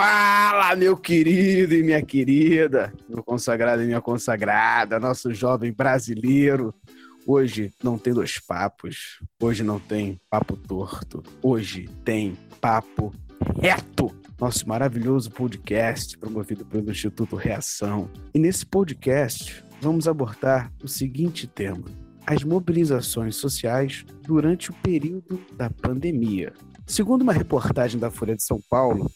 Fala, meu querido e minha querida, meu consagrado e minha consagrada, nosso jovem brasileiro. Hoje não tem dois papos, hoje não tem papo torto, hoje tem papo reto. Nosso maravilhoso podcast promovido pelo Instituto Reação. E nesse podcast vamos abordar o seguinte tema: as mobilizações sociais durante o período da pandemia. Segundo uma reportagem da Folha de São Paulo,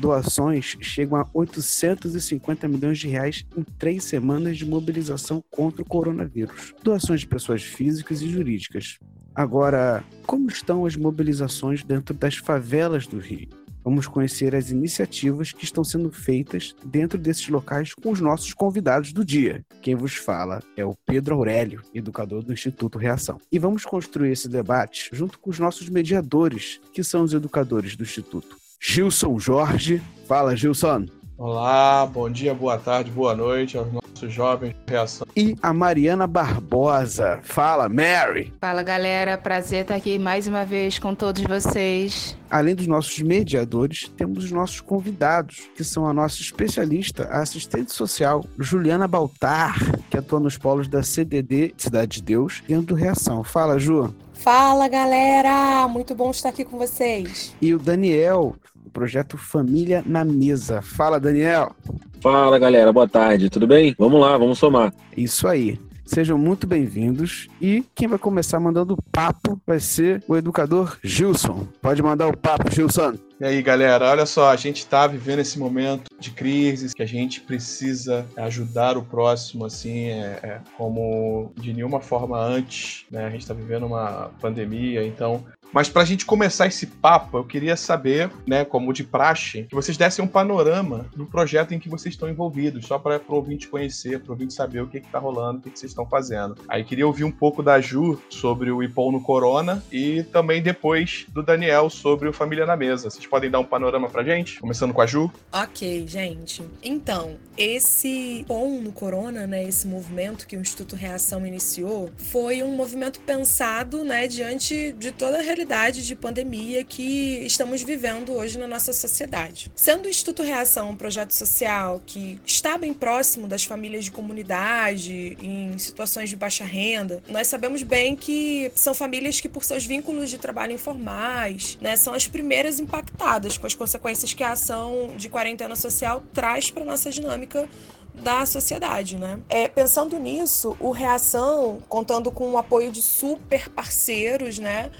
doações chegam a 850 milhões de reais em três semanas de mobilização contra o coronavírus. Doações de pessoas físicas e jurídicas. Agora, como estão as mobilizações dentro das favelas do Rio? Vamos conhecer as iniciativas que estão sendo feitas dentro desses locais com os nossos convidados do dia. Quem vos fala é o Pedro Aurélio, educador do Instituto Reação. E vamos construir esse debate junto com os nossos mediadores, que são os educadores do Instituto. Gilson Jorge. Fala, Gilson. Olá, bom dia, boa tarde, boa noite aos nossos jovens de reação. E a Mariana Barbosa. Fala, Mary. Fala galera, prazer estar aqui mais uma vez com todos vocês. Além dos nossos mediadores, temos os nossos convidados, que são a nossa especialista, a assistente social, Juliana Baltar, que atua nos polos da CDD Cidade de Deus, dentro do Reação. Fala, Ju. Fala galera, muito bom estar aqui com vocês. E o Daniel, do projeto Família na Mesa. Fala, Daniel. Fala galera, boa tarde, tudo bem? Vamos lá, vamos somar. Isso aí. Sejam muito bem-vindos. E quem vai começar mandando papo vai ser o educador Gilson. Pode mandar o papo, Gilson. E aí, galera, olha só, a gente está vivendo esse momento de crise, que a gente precisa ajudar o próximo, assim, é, é, como de nenhuma forma antes, né? A gente está vivendo uma pandemia, então mas para a gente começar esse papo, eu queria saber, né, como de praxe, que vocês dessem um panorama do projeto em que vocês estão envolvidos, só para o ouvinte conhecer, para o ouvinte saber o que está rolando, o que, que, vocês estão fazendo. Aí queria ouvir um pouco da Ju sobre o Ipom no Corona e também depois do Daniel sobre o Família na Mesa. Vocês podem dar um panorama pra gente? Começando com a Ju? Ok, gente. Então, esse Ipom no Corona, né, esse movimento que o Instituto Reação iniciou, foi um movimento pensado, né, diante de toda a realidade de pandemia que estamos vivendo hoje na nossa sociedade. Sendo o Instituto Reação um projeto social que está bem próximo das famílias de comunidade, em situações de baixa renda, nós sabemos bem que são famílias que, por seus vínculos de trabalho informais, né, são as primeiras impactadas com as consequências que a ação de quarentena social traz para nossa dinâmica da sociedade, né? É, pensando nisso, o Reação, contando com o apoio de super parceiros, né?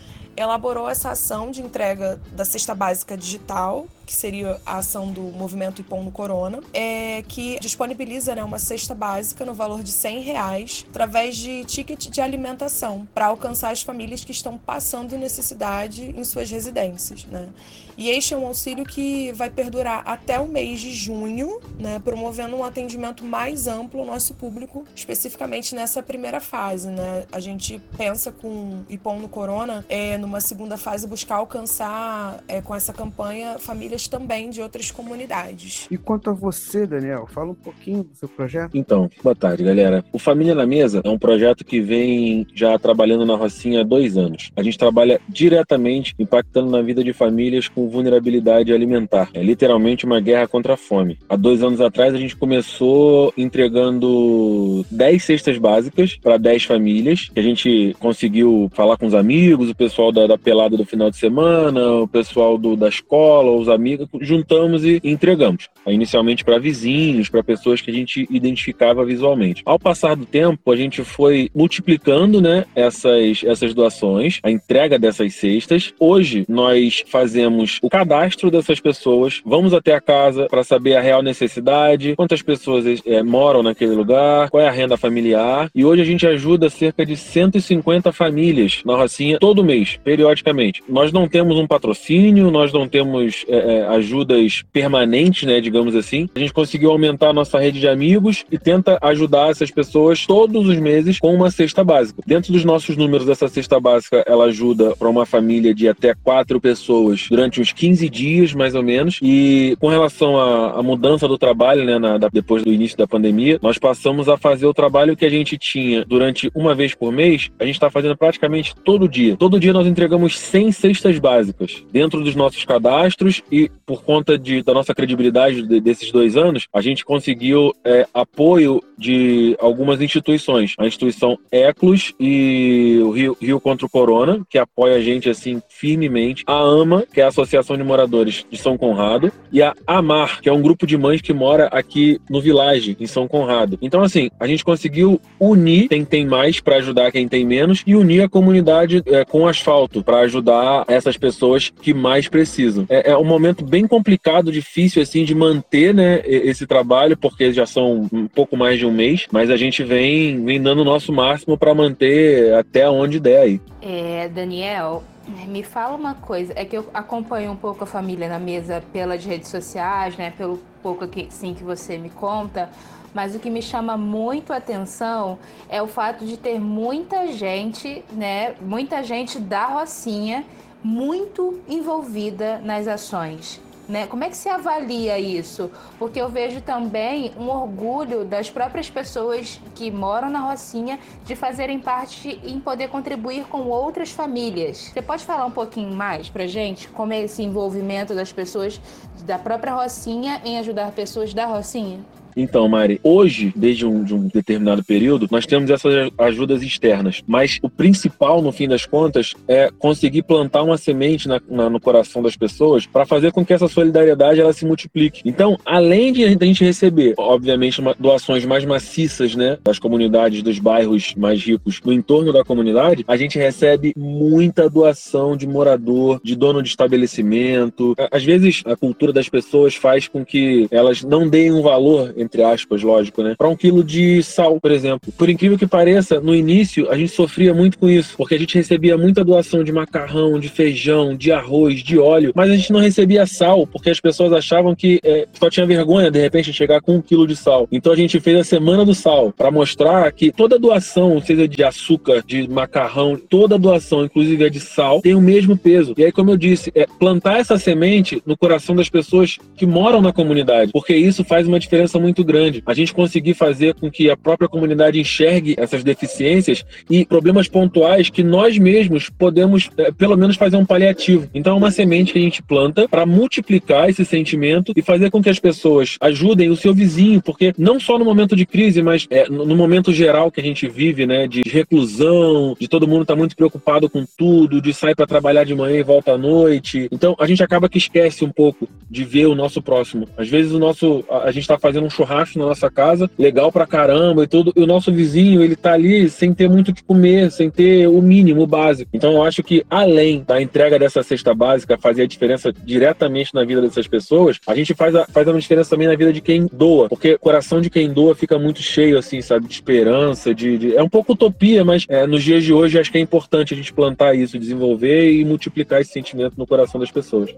Elaborou essa ação de entrega da cesta básica digital que seria a ação do movimento Ipom no Corona, é, que disponibiliza né, uma cesta básica no valor de 100 reais através de ticket de alimentação para alcançar as famílias que estão passando necessidade em suas residências. Né? E este é um auxílio que vai perdurar até o mês de junho, né, promovendo um atendimento mais amplo ao nosso público, especificamente nessa primeira fase. Né? A gente pensa com Ipom no Corona, é, numa segunda fase, buscar alcançar é, com essa campanha famílias também de outras comunidades. E quanto a você, Daniel, fala um pouquinho do seu projeto. Então, boa tarde, galera. O Família na Mesa é um projeto que vem já trabalhando na Rocinha há dois anos. A gente trabalha diretamente impactando na vida de famílias com vulnerabilidade alimentar. É literalmente uma guerra contra a fome. Há dois anos atrás, a gente começou entregando 10 cestas básicas para 10 famílias, que a gente conseguiu falar com os amigos, o pessoal da, da pelada do final de semana, o pessoal do, da escola, os amigos juntamos e entregamos. Inicialmente para vizinhos, para pessoas que a gente identificava visualmente. Ao passar do tempo, a gente foi multiplicando né, essas, essas doações, a entrega dessas cestas. Hoje, nós fazemos o cadastro dessas pessoas, vamos até a casa para saber a real necessidade, quantas pessoas é, moram naquele lugar, qual é a renda familiar. E hoje a gente ajuda cerca de 150 famílias na Rocinha todo mês, periodicamente. Nós não temos um patrocínio, nós não temos. É, ajudas permanentes, né, digamos assim, a gente conseguiu aumentar a nossa rede de amigos e tenta ajudar essas pessoas todos os meses com uma cesta básica. Dentro dos nossos números, essa cesta básica ela ajuda para uma família de até quatro pessoas durante uns 15 dias, mais ou menos. E com relação à, à mudança do trabalho, né, na, da, depois do início da pandemia, nós passamos a fazer o trabalho que a gente tinha durante uma vez por mês, a gente está fazendo praticamente todo dia. Todo dia nós entregamos 100 cestas básicas dentro dos nossos cadastros e por conta de, da nossa credibilidade de, desses dois anos, a gente conseguiu é, apoio de algumas instituições. A instituição Eclos e o Rio, Rio contra o Corona, que apoia a gente assim firmemente. A AMA, que é a Associação de Moradores de São Conrado, e a AMAR, que é um grupo de mães que mora aqui no Village, em São Conrado. Então, assim, a gente conseguiu unir quem tem mais para ajudar quem tem menos e unir a comunidade é, com asfalto para ajudar essas pessoas que mais precisam. É, é, um momento bem complicado, difícil assim de manter, né, esse trabalho, porque já são um pouco mais de um mês, mas a gente vem, vem dando o nosso máximo para manter até onde der aí. É, Daniel, me fala uma coisa, é que eu acompanho um pouco a família na mesa pelas redes sociais, né, pelo pouco que, sim, que você me conta, mas o que me chama muito a atenção é o fato de ter muita gente, né, muita gente da Rocinha muito envolvida nas ações. Né? Como é que se avalia isso? Porque eu vejo também um orgulho das próprias pessoas que moram na Rocinha de fazerem parte e poder contribuir com outras famílias. Você pode falar um pouquinho mais pra gente como é esse envolvimento das pessoas da própria Rocinha em ajudar pessoas da Rocinha? Então, Mari, hoje, desde um, de um determinado período, nós temos essas ajudas externas, mas o principal, no fim das contas, é conseguir plantar uma semente na, na, no coração das pessoas para fazer com que essa solidariedade ela se multiplique. Então, além de a gente receber, obviamente, doações mais maciças, né, das comunidades dos bairros mais ricos no entorno da comunidade, a gente recebe muita doação de morador, de dono de estabelecimento. Às vezes, a cultura das pessoas faz com que elas não deem um valor entre aspas, lógico, né? Para um quilo de sal, por exemplo. Por incrível que pareça, no início a gente sofria muito com isso, porque a gente recebia muita doação de macarrão, de feijão, de arroz, de óleo, mas a gente não recebia sal, porque as pessoas achavam que é, só tinha vergonha de repente chegar com um quilo de sal. Então a gente fez a semana do sal para mostrar que toda doação, seja de açúcar, de macarrão, toda doação, inclusive a de sal, tem o mesmo peso. E aí, como eu disse, é plantar essa semente no coração das pessoas que moram na comunidade, porque isso faz uma diferença muito muito grande. A gente conseguir fazer com que a própria comunidade enxergue essas deficiências e problemas pontuais que nós mesmos podemos, é, pelo menos, fazer um paliativo. Então, é uma semente que a gente planta para multiplicar esse sentimento e fazer com que as pessoas ajudem o seu vizinho, porque não só no momento de crise, mas é, no momento geral que a gente vive, né, de reclusão, de todo mundo estar tá muito preocupado com tudo, de sair para trabalhar de manhã e volta à noite. Então, a gente acaba que esquece um pouco de ver o nosso próximo. Às vezes, o nosso, a, a gente está fazendo um churrasco na nossa casa, legal pra caramba e tudo, e o nosso vizinho, ele tá ali sem ter muito o que comer, sem ter o mínimo, o básico. Então eu acho que além da entrega dessa cesta básica fazer a diferença diretamente na vida dessas pessoas, a gente faz, a, faz uma diferença também na vida de quem doa, porque o coração de quem doa fica muito cheio, assim, sabe, de esperança, de... de... É um pouco utopia, mas é, nos dias de hoje acho que é importante a gente plantar isso, desenvolver e multiplicar esse sentimento no coração das pessoas.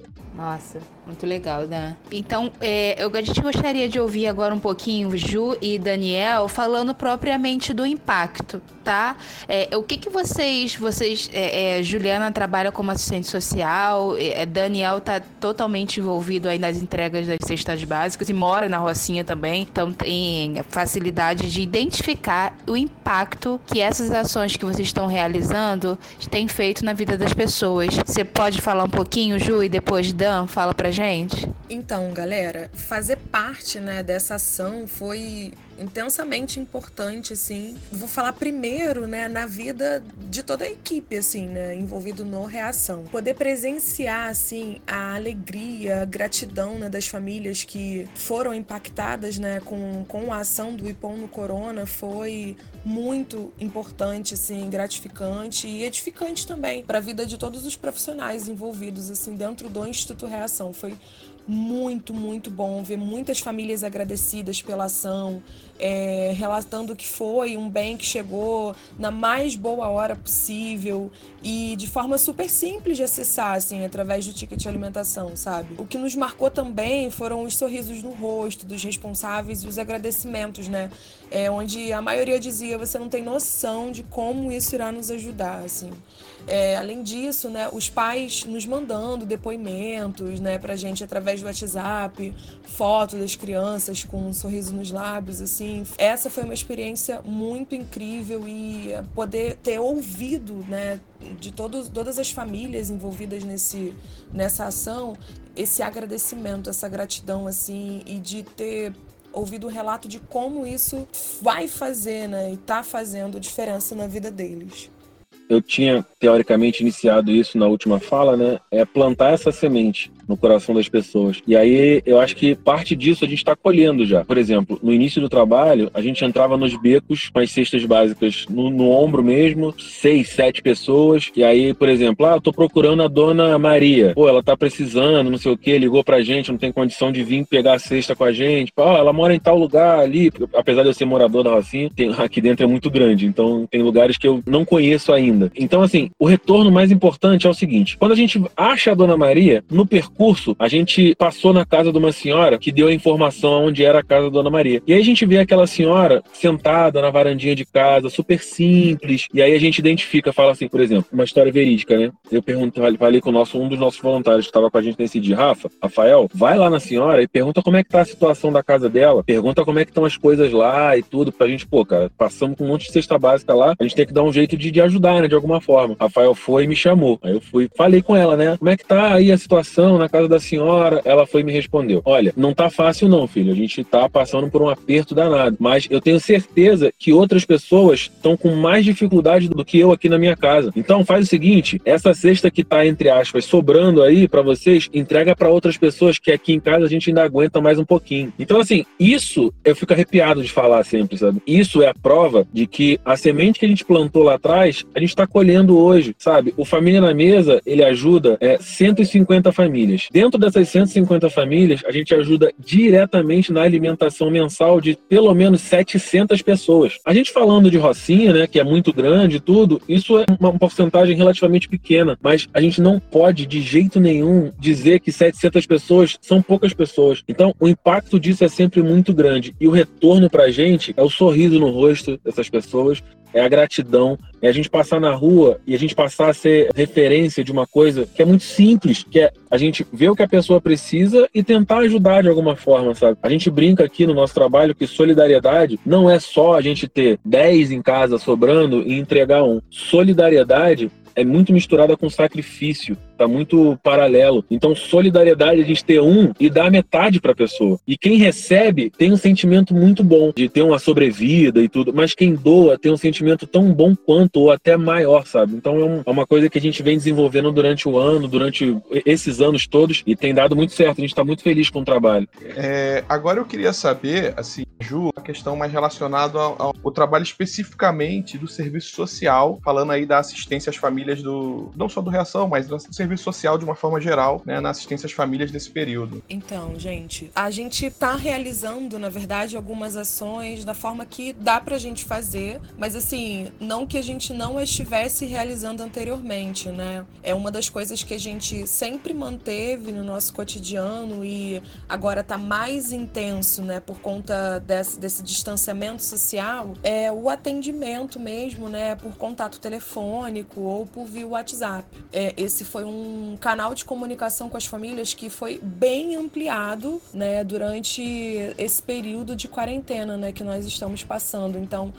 Nossa, muito legal, né? Então, é, eu, a gente gostaria de ouvir agora um pouquinho Ju e Daniel falando propriamente do impacto, tá? É, o que que vocês, vocês, é, é Juliana trabalha como assistente social, é, Daniel tá totalmente envolvido aí nas entregas das cestas básicas e mora na Rocinha também, então tem facilidade de identificar o impacto que essas ações que vocês estão realizando têm feito na vida das pessoas. Você pode falar um pouquinho, Ju, e depois Fala pra gente? Então, galera, fazer parte né, dessa ação foi intensamente importante, assim. Vou falar primeiro, né, na vida de toda a equipe, assim, né, envolvido no Reação. Poder presenciar, assim, a alegria, a gratidão, né, das famílias que foram impactadas, né, com, com a ação do Ipom no Corona foi muito importante, assim, gratificante e edificante também para a vida de todos os profissionais envolvidos, assim, dentro do Instituto Reação. Foi muito, muito bom ver muitas famílias agradecidas pela ação, é, relatando que foi um bem que chegou na mais boa hora possível e de forma super simples de acessar, assim, através do ticket de alimentação, sabe? O que nos marcou também foram os sorrisos no rosto dos responsáveis e os agradecimentos, né? É, onde a maioria dizia: você não tem noção de como isso irá nos ajudar, assim. É, além disso, né, os pais nos mandando depoimentos né, para a gente através do WhatsApp, fotos das crianças com um sorriso nos lábios, assim. Essa foi uma experiência muito incrível e poder ter ouvido né, de todos, todas as famílias envolvidas nesse, nessa ação esse agradecimento, essa gratidão, assim, e de ter ouvido o relato de como isso vai fazer, né, e está fazendo diferença na vida deles eu tinha teoricamente iniciado isso na última fala, né? É plantar essa semente no coração das pessoas. E aí eu acho que parte disso a gente está colhendo já. Por exemplo, no início do trabalho, a gente entrava nos becos com as cestas básicas no, no ombro mesmo, seis, sete pessoas. E aí, por exemplo, ah, eu tô procurando a dona Maria. Pô, ela tá precisando, não sei o que, ligou pra gente, não tem condição de vir pegar a cesta com a gente. Pô, ela mora em tal lugar ali. Apesar de eu ser morador da Rocinha, tem, aqui dentro é muito grande. Então tem lugares que eu não conheço ainda. Então, assim, o retorno mais importante é o seguinte: quando a gente acha a dona Maria, no percurso percurso, a gente passou na casa de uma senhora que deu a informação onde era a casa da Dona Maria. E aí a gente vê aquela senhora sentada na varandinha de casa, super simples. E aí a gente identifica, fala assim, por exemplo, uma história verídica, né? Eu perguntei, falei com o nosso, um dos nossos voluntários que estava com a gente nesse dia, Rafa, Rafael, vai lá na senhora e pergunta como é que tá a situação da casa dela, pergunta como é que estão as coisas lá e tudo, pra gente, pô, cara, passamos com um monte de cesta básica lá, a gente tem que dar um jeito de, de ajudar, né, de alguma forma. Rafael foi e me chamou. Aí eu fui, falei com ela, né? Como é que tá aí a situação na casa da senhora, ela foi e me respondeu: Olha, não tá fácil não, filho. A gente tá passando por um aperto danado. Mas eu tenho certeza que outras pessoas estão com mais dificuldade do que eu aqui na minha casa. Então faz o seguinte: essa cesta que tá, entre aspas, sobrando aí para vocês, entrega para outras pessoas que aqui em casa a gente ainda aguenta mais um pouquinho. Então, assim, isso eu fico arrepiado de falar sempre, sabe? Isso é a prova de que a semente que a gente plantou lá atrás, a gente está colhendo hoje, sabe? O Família na Mesa, ele ajuda é, 150 famílias. Dentro dessas 150 famílias, a gente ajuda diretamente na alimentação mensal de pelo menos 700 pessoas. A gente falando de Rocinha, né, que é muito grande e tudo, isso é uma porcentagem relativamente pequena, mas a gente não pode de jeito nenhum dizer que 700 pessoas são poucas pessoas. Então, o impacto disso é sempre muito grande e o retorno para a gente é o sorriso no rosto dessas pessoas, é a gratidão, é a gente passar na rua e a gente passar a ser referência de uma coisa que é muito simples, que é a gente ver o que a pessoa precisa e tentar ajudar de alguma forma, sabe? A gente brinca aqui no nosso trabalho que solidariedade não é só a gente ter 10 em casa sobrando e entregar um. Solidariedade é muito misturada com sacrifício, tá muito paralelo. Então, solidariedade é a gente ter um e dar metade para a pessoa. E quem recebe tem um sentimento muito bom de ter uma sobrevida e tudo, mas quem doa tem um sentimento tão bom quanto ou até maior, sabe? Então, é, um, é uma coisa que a gente vem desenvolvendo durante o ano, durante esses anos todos e tem dado muito certo. A gente está muito feliz com o trabalho. É, agora eu queria saber, assim, Ju, a questão mais relacionada ao, ao trabalho especificamente do serviço social, falando aí da assistência às famílias famílias do. não só do Reação, mas do serviço social de uma forma geral, né, na assistência às famílias desse período. Então, gente, a gente está realizando, na verdade, algumas ações da forma que dá pra gente fazer, mas assim, não que a gente não estivesse realizando anteriormente, né? É uma das coisas que a gente sempre manteve no nosso cotidiano e agora tá mais intenso, né, por conta desse, desse distanciamento social, é o atendimento mesmo, né, por contato telefônico ou por via WhatsApp. É, esse foi um canal de comunicação com as famílias que foi bem ampliado né, durante esse período de quarentena né, que nós estamos passando. Então,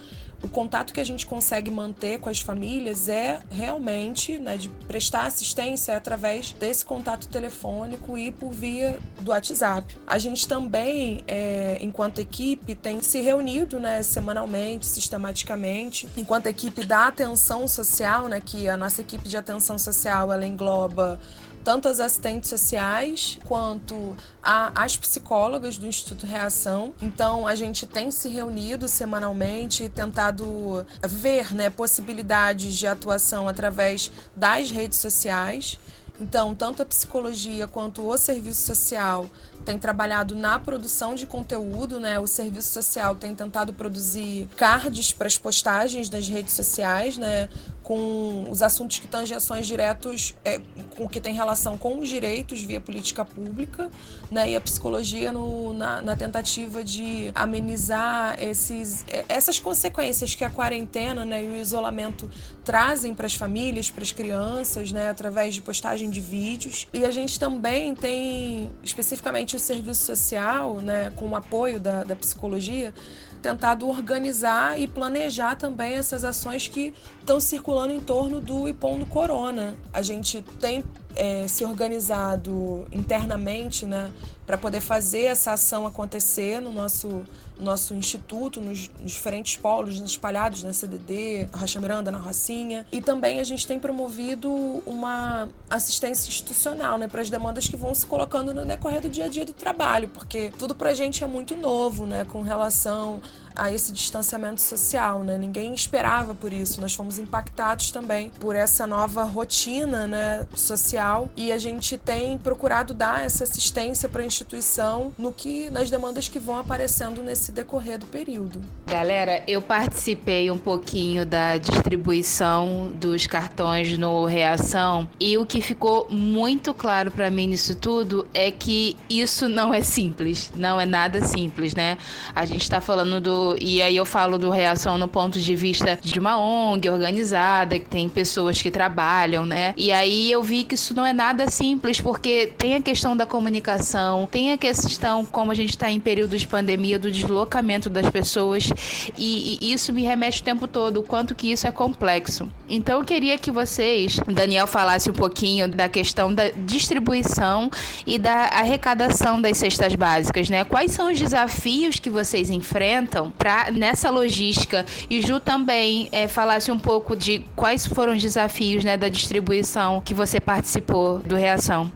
o contato que a gente consegue manter com as famílias é realmente né, de prestar assistência através desse contato telefônico e por via do WhatsApp. A gente também, é, enquanto equipe, tem se reunido né, semanalmente, sistematicamente, enquanto equipe da atenção social, né, que a nossa equipe de atenção social ela engloba tanto as assistentes sociais quanto a, as psicólogas do Instituto Reação. Então, a gente tem se reunido semanalmente e tentado ver né, possibilidades de atuação através das redes sociais. Então, tanto a psicologia quanto o serviço social tem trabalhado na produção de conteúdo, né? O serviço social tem tentado produzir cards para as postagens das redes sociais, né? Com os assuntos que tangem ações diretos, é, com que tem relação com os direitos via política pública, né? E a psicologia no, na, na tentativa de amenizar esses, é, essas consequências que a quarentena, né? E o isolamento trazem para as famílias, para as crianças, né? Através de postagem de vídeos. E a gente também tem especificamente o serviço social, né, com o apoio da, da psicologia, tentado organizar e planejar também essas ações que estão circulando em torno do Ipondo Corona. A gente tem é, se organizado internamente né, para poder fazer essa ação acontecer no nosso nosso instituto, nos diferentes polos espalhados na CDD, Rocha Miranda, na Rocinha. E também a gente tem promovido uma assistência institucional né, para as demandas que vão se colocando no decorrer do dia a dia do trabalho, porque tudo para a gente é muito novo né, com relação a esse distanciamento social, né? Ninguém esperava por isso. Nós fomos impactados também por essa nova rotina, né, social e a gente tem procurado dar essa assistência para a instituição no que nas demandas que vão aparecendo nesse decorrer do período. Galera, eu participei um pouquinho da distribuição dos cartões no Reação e o que ficou muito claro para mim nisso tudo é que isso não é simples, não é nada simples, né? A gente está falando do e aí eu falo do reação no ponto de vista de uma ONG organizada, que tem pessoas que trabalham, né? E aí eu vi que isso não é nada simples, porque tem a questão da comunicação, tem a questão, como a gente está em período de pandemia, do deslocamento das pessoas, e, e isso me remete o tempo todo, o quanto que isso é complexo. Então eu queria que vocês, Daniel, falasse um pouquinho da questão da distribuição e da arrecadação das cestas básicas, né? Quais são os desafios que vocês enfrentam pra, nessa logística. E Ju também é, falasse um pouco de quais foram os desafios né, da distribuição que você participou do Reação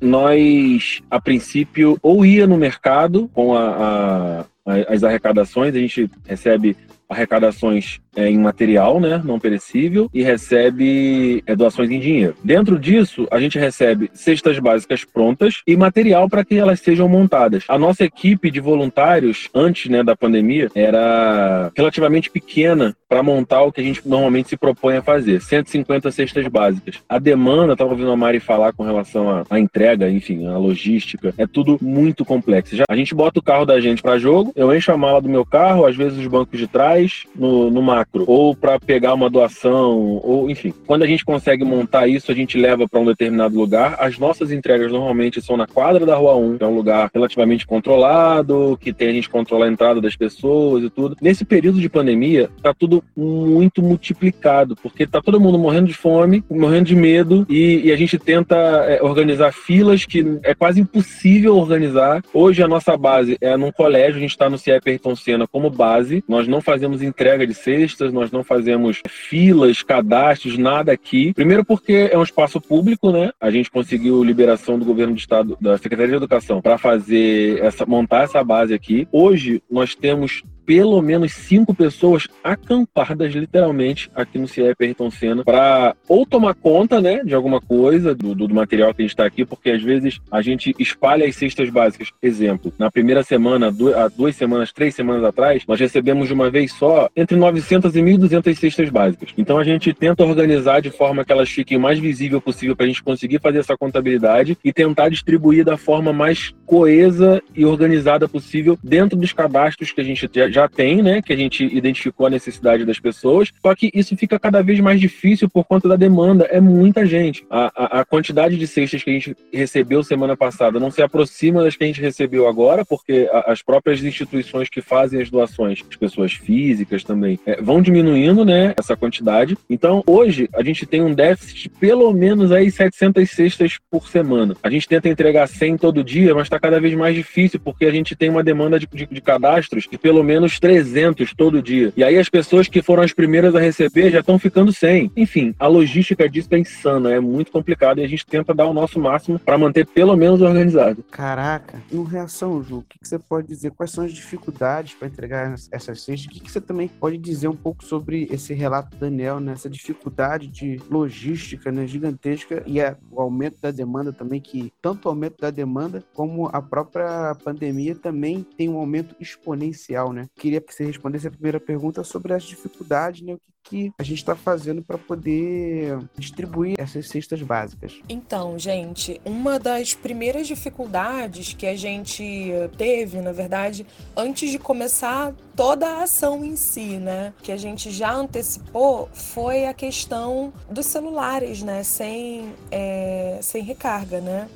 nós, a princípio, ou ia no mercado com a, a, as arrecadações, a gente recebe arrecadações é, em material, né, não perecível, e recebe é, doações em dinheiro. Dentro disso, a gente recebe cestas básicas prontas e material para que elas sejam montadas. A nossa equipe de voluntários, antes né, da pandemia, era relativamente pequena para montar o que a gente normalmente se propõe a fazer, 150 cestas básicas. A demanda, estava ouvindo a Mari falar com relação à, entrega, enfim, a logística, é tudo muito complexo. Já, a gente bota o carro da gente para jogo, eu encho a mala do meu carro, às vezes os bancos de trás, no, no macro, ou para pegar uma doação, ou enfim. Quando a gente consegue montar isso, a gente leva para um determinado lugar. As nossas entregas normalmente são na quadra da Rua 1, que é um lugar relativamente controlado, que tem a gente controlar a entrada das pessoas e tudo. Nesse período de pandemia, tá tudo muito multiplicado, porque tá todo mundo morrendo de fome, morrendo de medo, e, e a gente tenta é, organizar filas que é quase impossível organizar. Hoje a nossa base é num colégio, a gente está no CIEP Ayrton Senna como base, nós não fazemos entrega de cestas, nós não fazemos filas, cadastros, nada aqui. Primeiro porque é um espaço público, né? A gente conseguiu liberação do governo do estado, da Secretaria de Educação, para fazer essa, montar essa base aqui. Hoje nós temos pelo menos cinco pessoas acampadas literalmente aqui no CIEP Ayrton Senna para ou tomar conta, né, de alguma coisa do, do, material que a gente está aqui, porque às vezes a gente espalha as cestas básicas. Exemplo, na primeira semana, há duas semanas, três semanas atrás, nós recebemos de uma vez só entre 900 e 1.200 cestas básicas. Então a gente tenta organizar de forma que elas fiquem o mais visível possível para a gente conseguir fazer essa contabilidade e tentar distribuir da forma mais coesa e organizada possível dentro dos cadastros que a gente já já tem, né? Que a gente identificou a necessidade das pessoas, só que isso fica cada vez mais difícil por conta da demanda. É muita gente. A, a, a quantidade de cestas que a gente recebeu semana passada não se aproxima das que a gente recebeu agora, porque a, as próprias instituições que fazem as doações, as pessoas físicas também, é, vão diminuindo, né? Essa quantidade. Então, hoje, a gente tem um déficit de pelo menos aí 700 cestas por semana. A gente tenta entregar 100 todo dia, mas está cada vez mais difícil, porque a gente tem uma demanda de, de, de cadastros que pelo menos menos 300 todo dia. E aí as pessoas que foram as primeiras a receber já estão ficando sem. Enfim, a logística disso é insana, é muito complicado e a gente tenta dar o nosso máximo para manter pelo menos organizado. Caraca, em reação, Ju, o que, que você pode dizer? Quais são as dificuldades para entregar essas cestas? O que, que você também pode dizer um pouco sobre esse relato do Daniel, né? essa dificuldade de logística né? gigantesca e o aumento da demanda também, que tanto o aumento da demanda como a própria pandemia também tem um aumento exponencial, né? Queria que você respondesse a primeira pergunta sobre as dificuldades, né? O que que a gente está fazendo para poder distribuir essas cestas básicas? Então, gente, uma das primeiras dificuldades que a gente teve, na verdade, antes de começar toda a ação em si, né, que a gente já antecipou, foi a questão dos celulares, né, sem, é, sem recarga, né.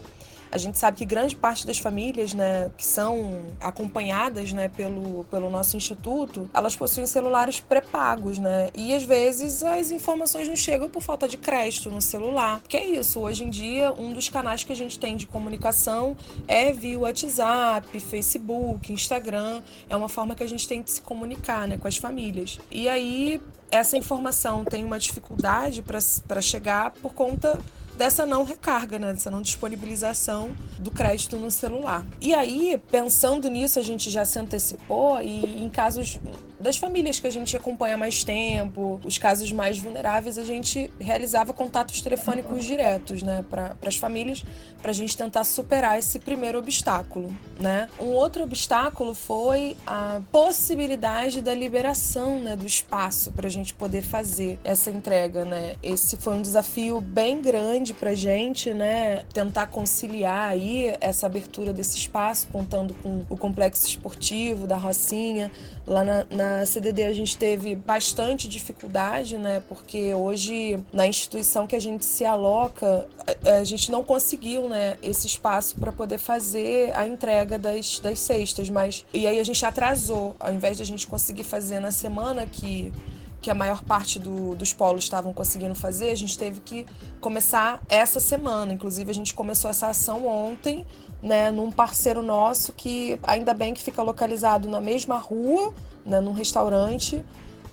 A gente sabe que grande parte das famílias, né, que são acompanhadas, né, pelo, pelo nosso instituto, elas possuem celulares pré-pagos, né? E às vezes as informações não chegam por falta de crédito no celular. Que é isso, hoje em dia, um dos canais que a gente tem de comunicação é via WhatsApp, Facebook, Instagram. É uma forma que a gente tem de se comunicar, né, com as famílias. E aí essa informação tem uma dificuldade para chegar por conta dessa não recarga, né? dessa não disponibilização do crédito no celular. E aí, pensando nisso, a gente já se antecipou e em casos das famílias que a gente acompanha mais tempo, os casos mais vulneráveis, a gente realizava contatos telefônicos diretos, né, para as famílias, para a gente tentar superar esse primeiro obstáculo, né? Um outro obstáculo foi a possibilidade da liberação, né, do espaço para a gente poder fazer essa entrega, né? Esse foi um desafio bem grande para a gente, né, tentar conciliar aí essa abertura desse espaço, contando com o complexo esportivo da Rocinha, Lá na, na, CDD a gente teve bastante dificuldade, né? Porque hoje na instituição que a gente se aloca, a, a gente não conseguiu, né? Esse espaço para poder fazer a entrega das, das cestas, mas e aí a gente atrasou, ao invés de a gente conseguir fazer na semana que que a maior parte do, dos polos estavam conseguindo fazer, a gente teve que começar essa semana. Inclusive, a gente começou essa ação ontem né, num parceiro nosso que ainda bem que fica localizado na mesma rua, né, num restaurante,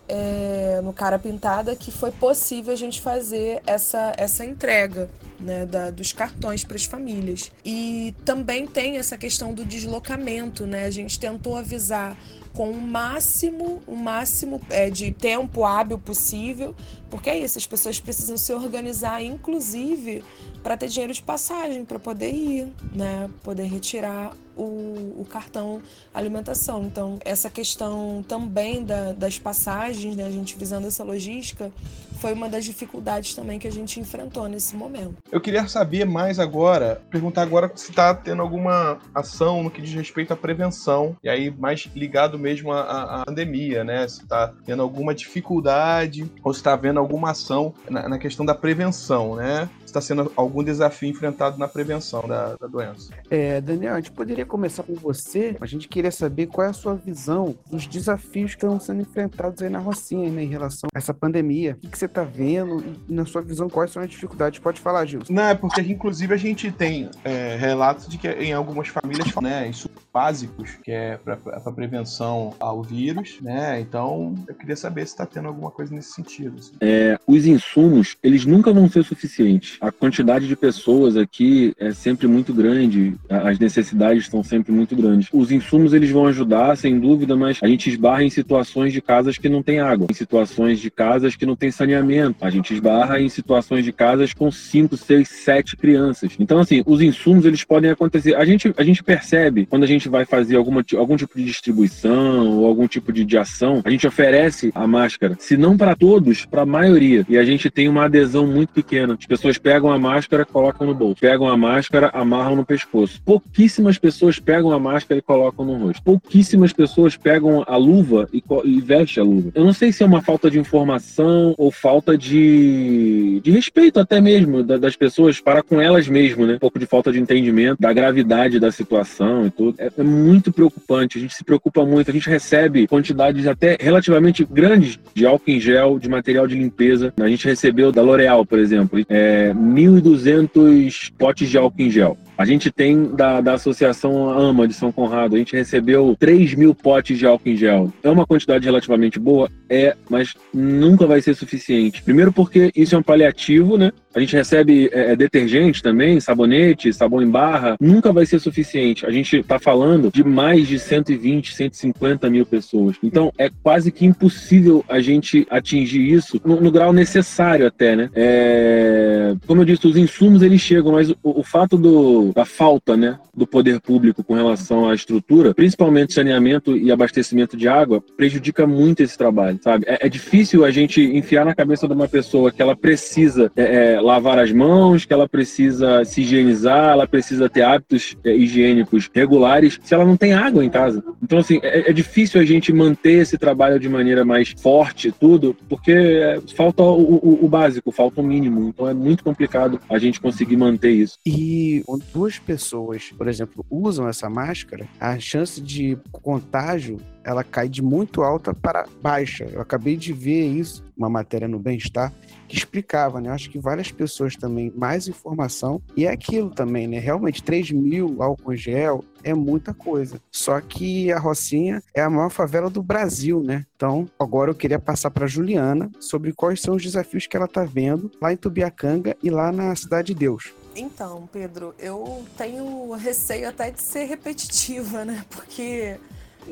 é, no Cara Pintada, que foi possível a gente fazer essa, essa entrega né, da, dos cartões para as famílias. E também tem essa questão do deslocamento, né? A gente tentou avisar com o máximo, o máximo é, de tempo hábil possível, porque é isso, as pessoas precisam se organizar, inclusive para ter dinheiro de passagem, para poder ir, né? Poder retirar o, o, cartão alimentação. Então, essa questão também da, das passagens, né? A gente visando essa logística, foi uma das dificuldades também que a gente enfrentou nesse momento. Eu queria saber mais agora, perguntar agora se está tendo alguma ação no que diz respeito à prevenção, e aí mais ligado mesmo à, à pandemia, né? Se está tendo alguma dificuldade ou se está havendo alguma ação na, na questão da prevenção, né? está sendo algum desafio enfrentado na prevenção da, da doença. É, Daniel, a gente poderia começar com você. A gente queria saber qual é a sua visão dos desafios que estão sendo enfrentados aí na Rocinha, né, em relação a essa pandemia. O que, que você está vendo e, na sua visão, quais são as dificuldades? Pode falar, Gilson. Não, é porque, inclusive, a gente tem é, relatos de que em algumas famílias, né, isso básicos, que é para prevenção ao vírus, né? Então, eu queria saber se está tendo alguma coisa nesse sentido. Assim. É, os insumos, eles nunca vão ser suficientes a quantidade de pessoas aqui é sempre muito grande, as necessidades estão sempre muito grandes. Os insumos eles vão ajudar, sem dúvida, mas a gente esbarra em situações de casas que não tem água, em situações de casas que não tem saneamento, a gente esbarra em situações de casas com 5, 6, 7 crianças. Então, assim, os insumos eles podem acontecer. A gente, a gente percebe quando a gente vai fazer alguma, algum tipo de distribuição ou algum tipo de, de ação, a gente oferece a máscara, se não para todos, para a maioria. E a gente tem uma adesão muito pequena. As pessoas pegam a máscara, colocam no bolso. Pegam a máscara, amarram no pescoço. Pouquíssimas pessoas pegam a máscara e colocam no rosto. Pouquíssimas pessoas pegam a luva e, e vestem a luva. Eu não sei se é uma falta de informação ou falta de, de respeito até mesmo da, das pessoas para com elas mesmas, né? Um pouco de falta de entendimento da gravidade da situação e tudo. É, é muito preocupante. A gente se preocupa muito. A gente recebe quantidades até relativamente grandes de álcool em gel, de material de limpeza. A gente recebeu da L'Oréal, por exemplo, é, 1.200 potes de álcool em gel. A gente tem da, da Associação AMA de São Conrado, a gente recebeu 3 mil potes de álcool em gel. É uma quantidade relativamente boa? É, mas nunca vai ser suficiente. Primeiro porque isso é um paliativo, né? A gente recebe é, é detergente também, sabonete, sabão em barra. Nunca vai ser suficiente. A gente está falando de mais de 120, 150 mil pessoas. Então é quase que impossível a gente atingir isso no, no grau necessário até, né? É, como eu disse, os insumos eles chegam, mas o, o fato do, da falta, né, do poder público com relação à estrutura, principalmente saneamento e abastecimento de água, prejudica muito esse trabalho, sabe? É, é difícil a gente enfiar na cabeça de uma pessoa que ela precisa é, é lavar as mãos, que ela precisa se higienizar, ela precisa ter hábitos é, higiênicos regulares, se ela não tem água em casa. Então, assim, é, é difícil a gente manter esse trabalho de maneira mais forte, tudo, porque falta o, o, o, básico, falta o mínimo. Então, é muito complicado a gente conseguir manter isso. E duas pessoas, por exemplo, usam essa máscara, a chance de contágio ela cai de muito alta para baixa. Eu acabei de ver isso, uma matéria no Bem-Estar, que explicava, né? Acho que várias pessoas também, mais informação, e é aquilo também, né? Realmente, 3 mil álcool gel é muita coisa. Só que a Rocinha é a maior favela do Brasil, né? Então, agora eu queria passar para Juliana sobre quais são os desafios que ela está vendo lá em Tubiacanga e lá na Cidade de Deus. Então, Pedro, eu tenho receio até de ser repetitiva, né? Porque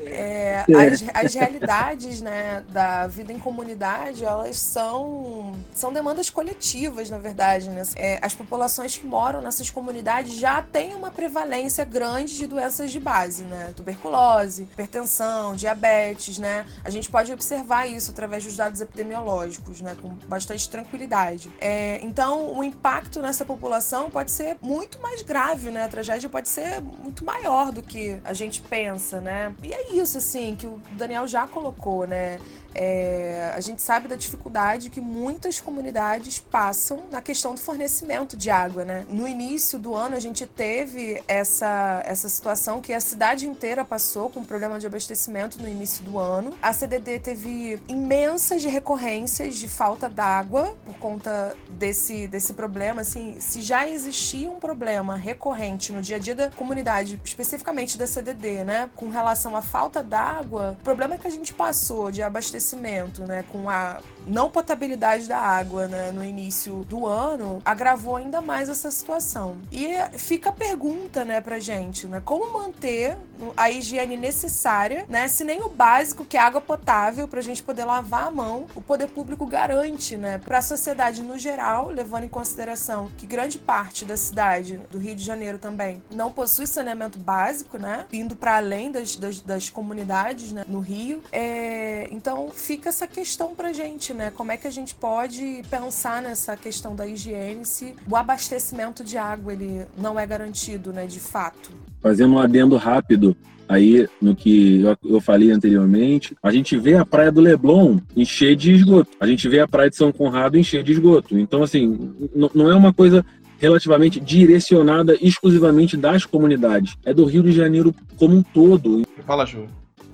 é, é, as, as, realidades né, da vida em comunidade, elas são, são demandas coletivas, na verdade. Né? É, as populações que moram nessas comunidades já têm uma prevalência grande de doenças de base, né? Tuberculose, hipertensão, diabetes, né? A gente pode observar isso através dos dados epidemiológicos, né? Com bastante tranquilidade. É, então, o impacto nessa população pode ser muito mais grave, né? A tragédia pode ser muito maior do que a gente pensa, né? E é isso, assim, que o Daniel já colocou, né? É, a gente sabe da dificuldade que muitas comunidades passam na questão do fornecimento de água, né? No início do ano a gente teve essa, essa situação que a cidade inteira passou com problema de abastecimento no início do ano. A CDD teve imensas recorrências de falta d'água por conta desse, desse problema. Assim, se já existia um problema recorrente no dia a dia da comunidade, especificamente da CDD, né, com relação à falta d'água, o problema que a gente passou de abastecimento abastecimento, né, com a não potabilidade da água né, no início do ano, agravou ainda mais essa situação. E fica a pergunta, né, pra gente, né, como manter a higiene necessária, né, se nem o básico, que é água potável, pra gente poder lavar a mão, o poder público garante, né, pra sociedade no geral, levando em consideração que grande parte da cidade, do Rio de Janeiro também, não possui saneamento básico, né, indo para além das, das, das, comunidades, né, no Rio. É, então, fica essa questão pra gente, né? Como é que a gente pode pensar nessa questão da higiene se o abastecimento de água ele não é garantido, né, de fato? Fazendo um adendo rápido, aí no que eu falei anteriormente, a gente vê a praia do Leblon encher de esgoto, a gente vê a praia de São Conrado encher de esgoto. Então, assim, não é uma coisa relativamente direcionada exclusivamente das comunidades, é do Rio de Janeiro como um todo. Fala, Ju.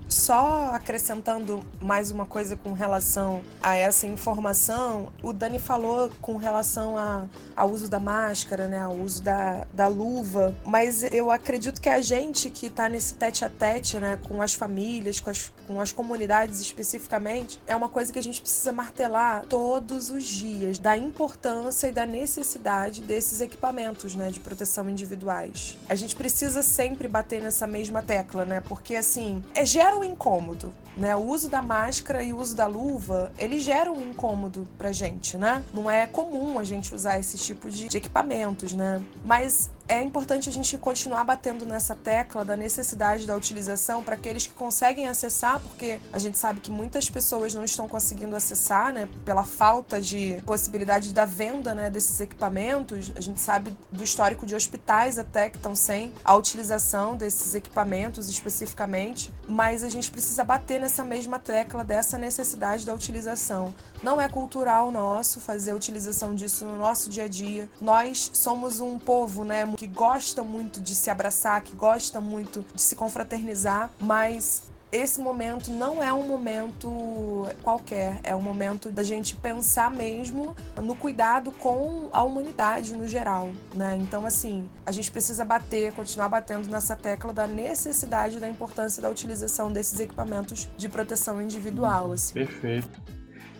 Só acrescentando mais uma coisa com relação a essa informação, o Dani falou com relação a, ao uso da máscara, né, ao uso da, da luva, mas eu acredito que a gente que está nesse tete a tete, né, com as famílias, com as, com as comunidades especificamente, é uma coisa que a gente precisa martelar todos os dias, da importância e da necessidade desses equipamentos, né, de proteção individuais. A gente precisa sempre bater nessa mesma tecla, né, porque assim, é gera um incômodo, né? O uso da máscara e o uso da luva, ele gera um incômodo pra gente, né? Não é comum a gente usar esse tipo de, de equipamentos, né? Mas é importante a gente continuar batendo nessa tecla da necessidade da utilização para aqueles que conseguem acessar, porque a gente sabe que muitas pessoas não estão conseguindo acessar, né, pela falta de possibilidade da venda, né, desses equipamentos. A gente sabe do histórico de hospitais até que estão sem a utilização desses equipamentos especificamente, mas a gente precisa bater nessa mesma tecla dessa necessidade da utilização. Não é cultural nosso fazer a utilização disso no nosso dia a dia. Nós somos um povo, né, que gosta muito de se abraçar, que gosta muito de se confraternizar, mas esse momento não é um momento qualquer, é um momento da gente pensar mesmo no cuidado com a humanidade no geral, né? Então, assim, a gente precisa bater, continuar batendo nessa tecla da necessidade da importância da utilização desses equipamentos de proteção individual. Assim. Perfeito.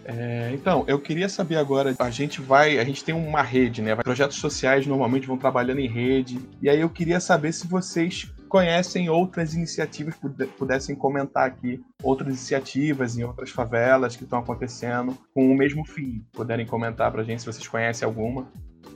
É, então, eu queria saber agora, a gente vai, a gente tem uma rede, né? Projetos sociais normalmente vão trabalhando em rede. E aí eu queria saber se vocês conhecem outras iniciativas, pudessem comentar aqui outras iniciativas em outras favelas que estão acontecendo com o mesmo fim. Puderem comentar para a gente se vocês conhecem alguma.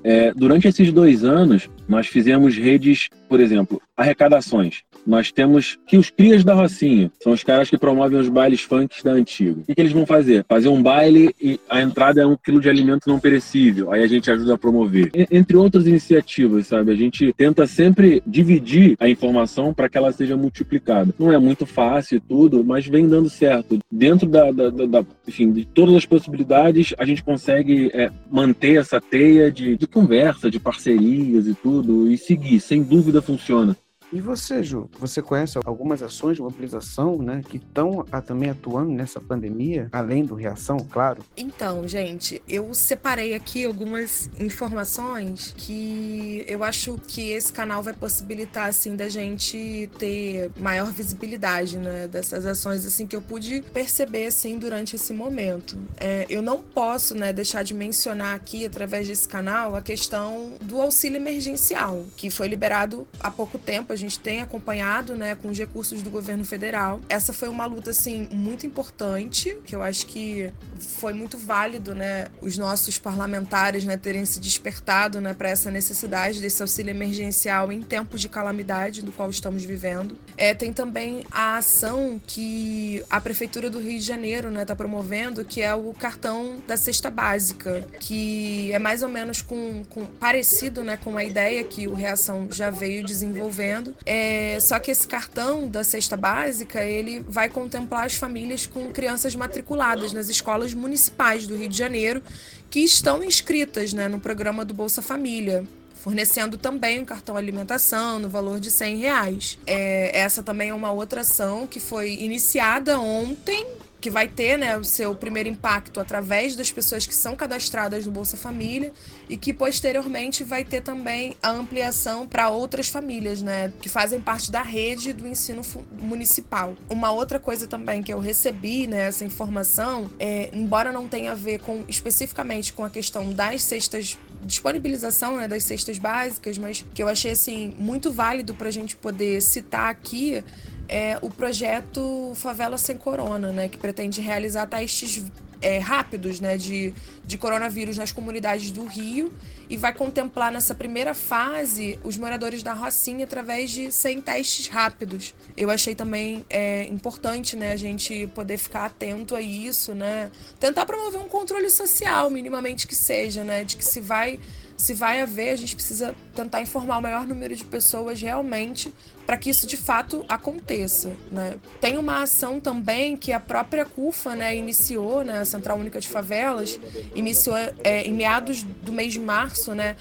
É, durante esses dois anos, nós fizemos redes, por exemplo, arrecadações. Nós temos que os crias da Rocinha são os caras que promovem os bailes funks da antiga. O que, que, eles vão fazer? Fazer um baile e a entrada é um quilo de alimento não perecível. Aí a gente ajuda a promover. E, entre outras iniciativas, sabe? A gente tenta sempre dividir a informação para que ela seja multiplicada. Não é muito fácil e tudo, mas vem dando certo. Dentro da, da, da, da enfim, de todas as possibilidades, a gente consegue é, manter essa teia de, de conversa, de parcerias e tudo, e seguir. Sem dúvida funciona. E você, Ju, você conhece algumas ações de mobilização, né, que estão também atuando nessa pandemia, além do reação, claro? Então, gente, eu separei aqui algumas informações que eu acho que esse canal vai possibilitar, assim, da gente ter maior visibilidade, né, dessas ações, assim, que eu pude perceber, assim, durante esse momento. É, eu não posso, né, deixar de mencionar aqui, através desse canal, a questão do auxílio emergencial, que foi liberado há pouco tempo, gente tem acompanhado, né, com os recursos do governo federal. Essa foi uma luta, assim, muito importante, que eu acho que foi muito válido, né, os nossos parlamentares, né, terem se despertado, né, para essa necessidade desse auxílio emergencial em tempos de calamidade do qual estamos vivendo. É, tem também a ação que a prefeitura do Rio de Janeiro, né, está promovendo, que é o cartão da cesta básica, que é mais ou menos com, com parecido, né, com a ideia que o Reação já veio desenvolvendo, é, só que esse cartão da cesta básica, ele vai contemplar as famílias com crianças matriculadas nas escolas municipais do Rio de Janeiro que estão inscritas né, no programa do Bolsa Família fornecendo também um cartão alimentação no valor de 100 reais. É, essa também é uma outra ação que foi iniciada ontem que vai ter né, o seu primeiro impacto através das pessoas que são cadastradas no Bolsa Família e que posteriormente vai ter também a ampliação para outras famílias, né, que fazem parte da rede do ensino municipal. Uma outra coisa também que eu recebi, né, essa informação, é, embora não tenha a ver com especificamente com a questão das cestas disponibilização né, das cestas básicas, mas que eu achei assim muito válido para a gente poder citar aqui é o projeto Favela Sem Corona, né, que pretende realizar testes é, rápidos né, de, de coronavírus nas comunidades do Rio e vai contemplar nessa primeira fase os moradores da Rocinha através de 100 testes rápidos. Eu achei também é, importante né, a gente poder ficar atento a isso, né? tentar promover um controle social, minimamente que seja, né, de que se vai se vai haver, a gente precisa tentar informar o maior número de pessoas realmente para que isso de fato aconteça. Né? Tem uma ação também que a própria CUFA né, iniciou, né, a Central Única de Favelas, iniciou é, em meados do mês de março, né,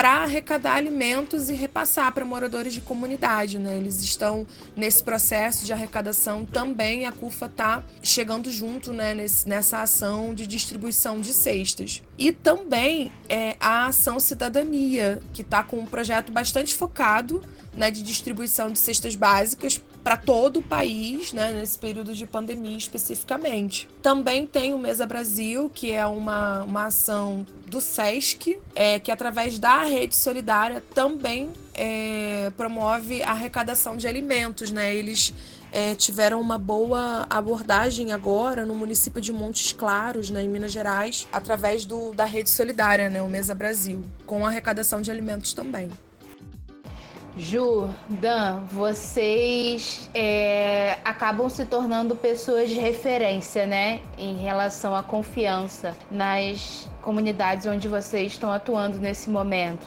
para arrecadar alimentos e repassar para moradores de comunidade. Né? Eles estão nesse processo de arrecadação também. A CUFA está chegando junto né, nesse, nessa ação de distribuição de cestas. E também é, a Ação Cidadania, que está com um projeto bastante focado né, de distribuição de cestas básicas para todo o país, né, nesse período de pandemia especificamente. Também tem o Mesa Brasil, que é uma, uma ação do SESC, é, que através da rede solidária também é, promove a arrecadação de alimentos. Né? Eles é, tiveram uma boa abordagem agora no município de Montes Claros, né, em Minas Gerais, através do, da rede solidária, né, o Mesa Brasil, com arrecadação de alimentos também. Ju, Dan, vocês é, acabam se tornando pessoas de referência, né, em relação à confiança nas comunidades onde vocês estão atuando nesse momento.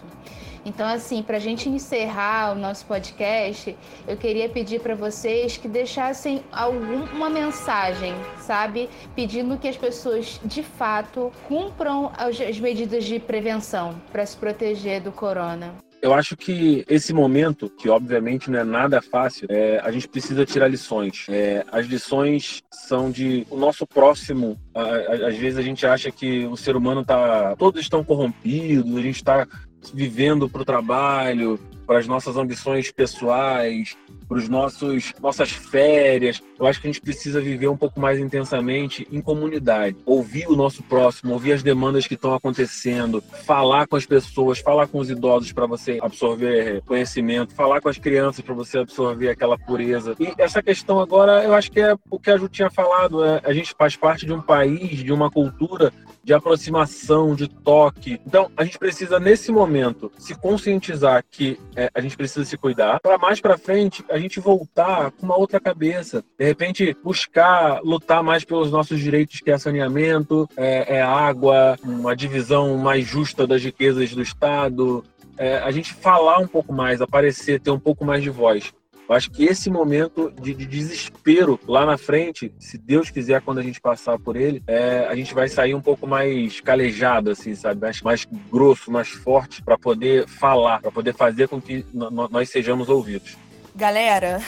Então, assim, para a gente encerrar o nosso podcast, eu queria pedir para vocês que deixassem alguma mensagem, sabe? Pedindo que as pessoas, de fato, cumpram as medidas de prevenção para se proteger do corona. Eu acho que esse momento, que obviamente não é nada fácil, é, a gente precisa tirar lições. É, as lições são de o nosso próximo. às vezes a gente acha que o ser humano tá. Todos estão corrompidos, a gente está vivendo para o trabalho, para as nossas ambições pessoais, para os nossos nossas férias. Eu acho que a gente precisa viver um pouco mais intensamente em comunidade, ouvir o nosso próximo, ouvir as demandas que estão acontecendo, falar com as pessoas, falar com os idosos para você absorver conhecimento, falar com as crianças para você absorver aquela pureza. E essa questão agora, eu acho que é o que a Ju tinha falado, é, a gente faz parte de um país, de uma cultura de aproximação, de toque. Então, a gente precisa nesse momento se conscientizar que é, a gente precisa se cuidar, para mais para frente a gente voltar com uma outra cabeça. De repente, buscar lutar mais pelos nossos direitos, que é saneamento, é, é água, uma divisão mais justa das riquezas do Estado. É, a gente falar um pouco mais, aparecer, ter um pouco mais de voz. Eu acho que esse momento de, de, desespero lá na frente, se Deus quiser, quando a gente passar por ele, é, a gente vai sair um pouco mais calejado, assim, sabe? Mais, mais grosso, mais forte, para poder falar, para poder fazer com que nós sejamos ouvidos. Galera,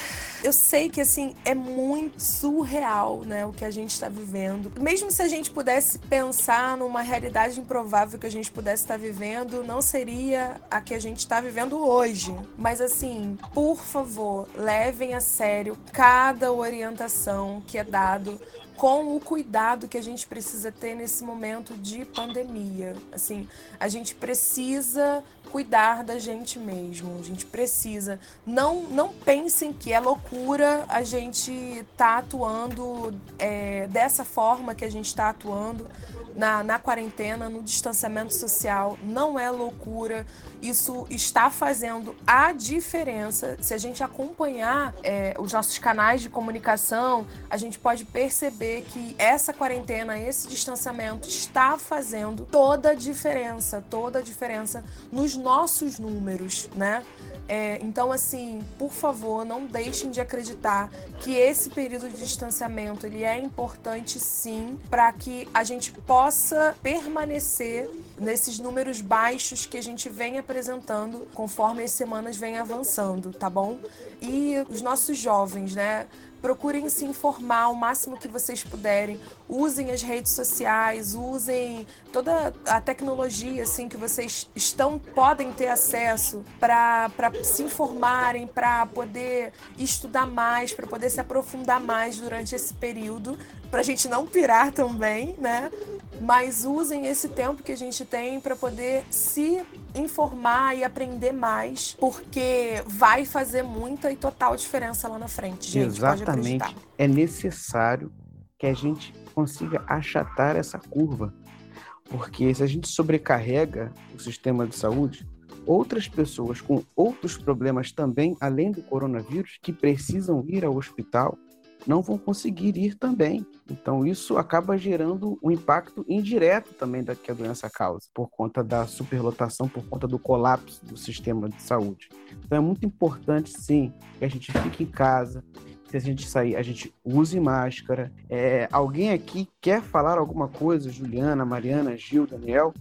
eu sei que assim é muito surreal, né, o que a gente está vivendo. Mesmo se a gente pudesse pensar numa realidade improvável que a gente pudesse estar tá vivendo, não seria a que a gente está vivendo hoje. Mas assim, por favor, levem a sério cada orientação que é dado com o cuidado que a gente precisa ter nesse momento de pandemia. Assim, a gente precisa cuidar da gente mesmo. A gente precisa. Não, não pensem que é loucura a gente tá atuando é, dessa forma que a gente está atuando na, na quarentena, no distanciamento social. Não é loucura. Isso está fazendo a diferença. Se a gente acompanhar é, os nossos canais de comunicação, a gente pode perceber que essa quarentena, esse distanciamento está fazendo toda a diferença, toda a diferença nos nossos números, né? É, então, assim, por favor, não deixem de acreditar que esse período de distanciamento ele é importante sim para que a gente possa permanecer nesses números baixos que a gente vem apresentando conforme as semanas vêm avançando, tá bom? E os nossos jovens, né? Procurem se informar o máximo que vocês puderem. Usem as redes sociais, usem toda a tecnologia assim que vocês estão podem ter acesso para se informarem, para poder estudar mais, para poder se aprofundar mais durante esse período, para a gente não pirar também, né? Mas usem esse tempo que a gente tem para poder se informar e aprender mais, porque vai fazer muita e total diferença lá na frente, gente. Exatamente. É necessário que a gente consiga achatar essa curva, porque se a gente sobrecarrega o sistema de saúde, outras pessoas com outros problemas também, além do coronavírus, que precisam ir ao hospital, não vão conseguir ir também. Então, isso acaba gerando um impacto indireto também da que a doença causa, por conta da superlotação, por conta do colapso do sistema de saúde. Então, é muito importante, sim, que a gente fique em casa, se a gente sair, a gente use máscara. É, alguém aqui quer falar alguma coisa? Juliana, Mariana, Gil, Daniel?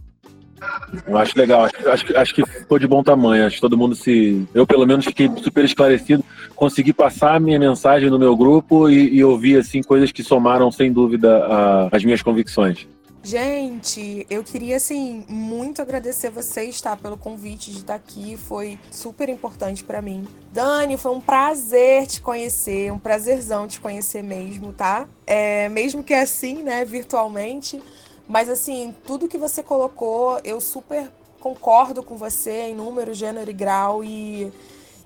Eu acho legal, acho, acho, acho, que ficou de bom tamanho. Acho que todo mundo se. Eu, pelo menos, fiquei super esclarecido. Consegui passar a minha mensagem no meu grupo e, e ouvir assim, coisas que somaram, sem dúvida, a, as minhas convicções. Gente, eu queria assim muito agradecer vocês, tá, pelo convite de estar aqui, foi super importante para mim. Dani, foi um prazer te conhecer, um prazerzão te conhecer mesmo, tá? É, mesmo que é assim, né, virtualmente. Mas assim, tudo que você colocou, eu super concordo com você em número, gênero e grau e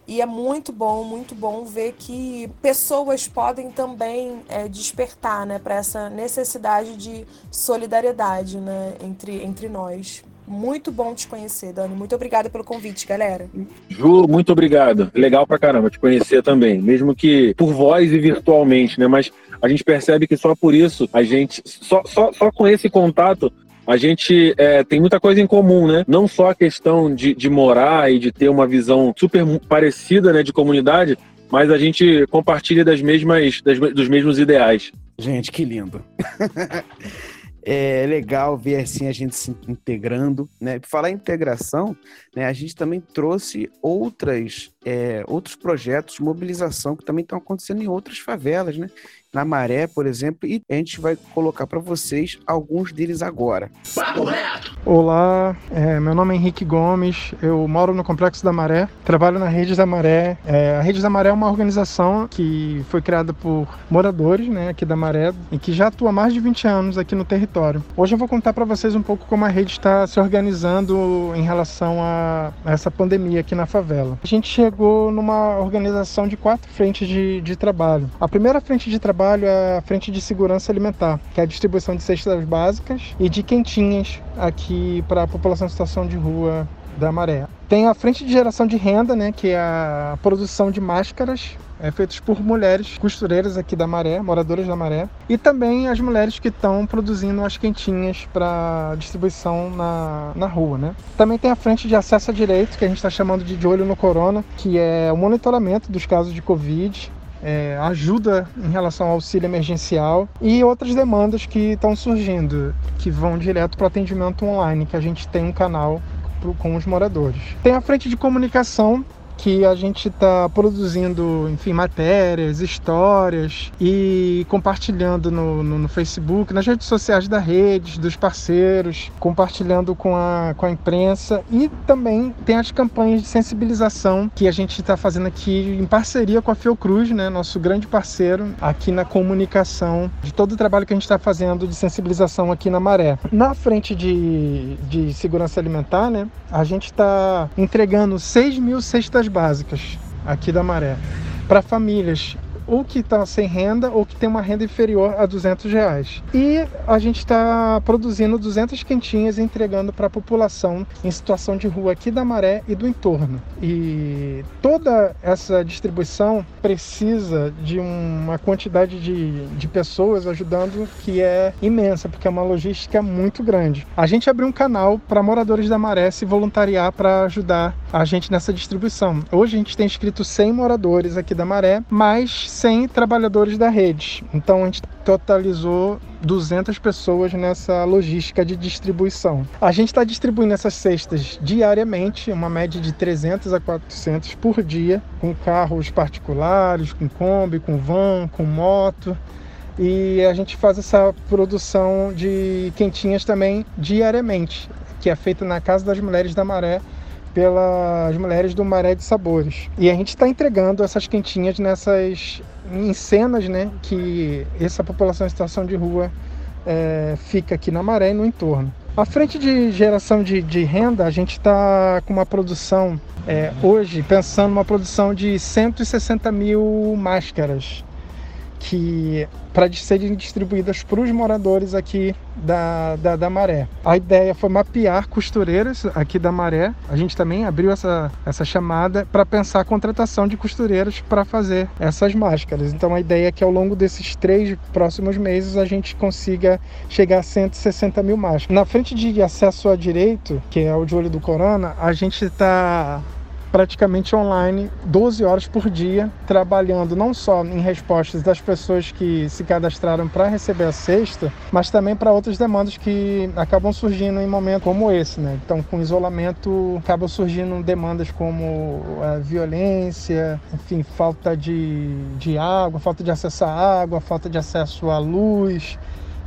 e é muito bom, muito bom ver que pessoas podem também é, despertar né, para essa necessidade de solidariedade né, entre, entre nós. Muito bom te conhecer, Dani. Muito obrigada pelo convite, galera. Ju, muito obrigado. Legal pra caramba te conhecer também. Mesmo que por voz e virtualmente, né? Mas a gente percebe que só por isso a gente, só, só, só com esse contato, a gente é, tem muita coisa em comum, né? Não só a questão de, de morar e de ter uma visão super parecida né, de comunidade, mas a gente compartilha das mesmas, das, dos mesmos ideais. Gente, que lindo. É legal ver assim a gente se integrando, né? Por falar em integração, né, a gente também trouxe outras, é, outros projetos de mobilização que também estão acontecendo em outras favelas, né? Na Maré, por exemplo, e a gente vai colocar para vocês alguns deles agora. Papo reto! Olá, é, meu nome é Henrique Gomes, eu moro no Complexo da Maré, trabalho na Rede da Maré. É, a Rede da Maré é uma organização que foi criada por moradores né, aqui da Maré e que já atua há mais de 20 anos aqui no território. Hoje eu vou contar para vocês um pouco como a rede está se organizando em relação a essa pandemia aqui na favela. A gente chegou numa organização de quatro frentes de, de trabalho. A primeira frente de trabalho trabalho é a frente de segurança alimentar, que é a distribuição de cestas básicas e de quentinhas aqui para a população em situação de rua da Maré. Tem a frente de geração de renda, né, que é a produção de máscaras é, feitos por mulheres costureiras aqui da Maré, moradoras da Maré, e também as mulheres que estão produzindo as quentinhas para distribuição na, na rua. Né? Também tem a frente de acesso a direito, que a gente está chamando de de olho no corona, que é o monitoramento dos casos de Covid, é, ajuda em relação ao auxílio emergencial e outras demandas que estão surgindo, que vão direto para o atendimento online, que a gente tem um canal com os moradores. Tem a frente de comunicação, que a gente está produzindo, enfim, matérias, histórias e compartilhando no, no, no, Facebook, nas redes sociais da rede, dos parceiros, compartilhando com a, com a imprensa e também tem as campanhas de sensibilização que a gente está fazendo aqui em parceria com a Fiocruz, né, nosso grande parceiro aqui na comunicação de todo o trabalho que a gente está fazendo de sensibilização aqui na Maré. Na frente de, de segurança alimentar, né, a gente está entregando 6 mil cestas básicas aqui da Maré. Para famílias ou que está sem renda ou que tem uma renda inferior a 200 reais. E a gente está produzindo 200 quentinhas e entregando para a população em situação de rua aqui da Maré e do entorno. E toda essa distribuição precisa de uma quantidade de, de pessoas ajudando que é imensa, porque é uma logística muito grande. A gente abriu um canal para moradores da Maré se voluntariar para ajudar a gente nessa distribuição. Hoje a gente tem inscrito 100 moradores aqui da Maré, mais 100 trabalhadores da rede. Então a gente totalizou 200 pessoas nessa logística de distribuição. A gente está distribuindo essas cestas diariamente, uma média de 300 a 400 por dia, com carros particulares, com Kombi, com van, com moto. E a gente faz essa produção de quentinhas também diariamente, que é feita na Casa das Mulheres da Maré, pelas mulheres do Maré de Sabores. E a gente está entregando essas quentinhas nessas em cenas, né, que essa população em situação de rua é, fica aqui na Maré e no entorno. A frente de geração de, de renda, a gente está com uma produção é, hoje pensando uma produção de 160 mil máscaras que para serem distribuídas para os moradores aqui da, da, da, Maré. A ideia foi mapear costureiras aqui da Maré. A gente também abriu essa, essa chamada para pensar a contratação de costureiras para fazer essas máscaras. Então a ideia é que ao longo desses três próximos meses a gente consiga chegar a 160 mil máscaras. Na frente de acesso a direito, que é o de olho do corona, a gente está praticamente online 12 horas por dia, trabalhando não só em respostas das pessoas que se cadastraram para receber a cesta, mas também para outras demandas que acabam surgindo em momentos como esse, né? Então, com isolamento, acabam surgindo demandas como eh, violência, enfim, falta de, de água, falta de acesso à água, falta de acesso à luz,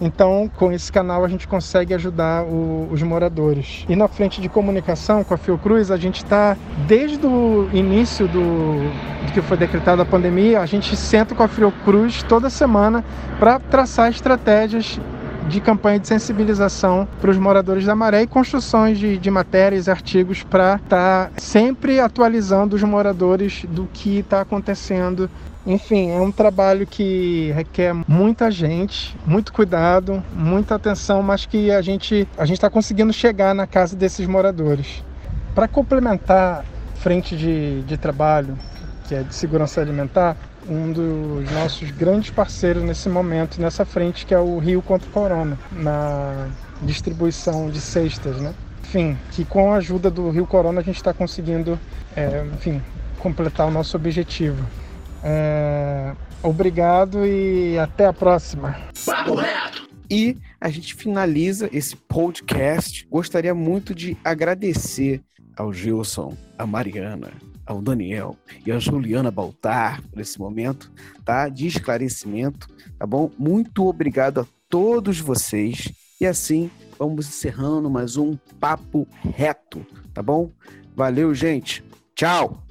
então, com esse canal, a gente consegue ajudar o, os moradores. E na frente de comunicação com a Fiocruz, a gente está, desde o início do, do que foi decretada a pandemia, a gente senta com a Fiocruz toda semana para traçar estratégias de campanha de sensibilização para os moradores da Maré e construções de, de matérias e artigos para estar tá sempre atualizando os moradores do que está acontecendo enfim, é um trabalho que requer muita gente, muito cuidado, muita atenção, mas que a gente a gente está conseguindo chegar na casa desses moradores. Para complementar frente de, de trabalho, que é de segurança alimentar, um dos nossos grandes parceiros nesse momento, nessa frente, que é o Rio contra o Corona, na distribuição de cestas, né? Enfim, que com a ajuda do Rio Corona a gente está conseguindo, é, enfim, completar o nosso objetivo. É, obrigado e até a próxima. Papo reto! E a gente finaliza esse podcast. Gostaria muito de agradecer ao Gilson, a Mariana, ao Daniel e a Juliana Baltar por esse momento, tá? De esclarecimento, tá bom? Muito obrigado a todos vocês. E assim, vamos encerrando mais um papo reto, tá bom? Valeu, gente. Tchau.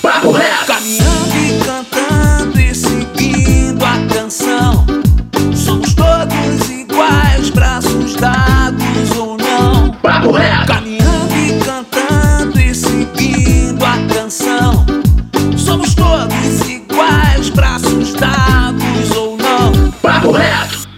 Papo reto. Caminhando e cantando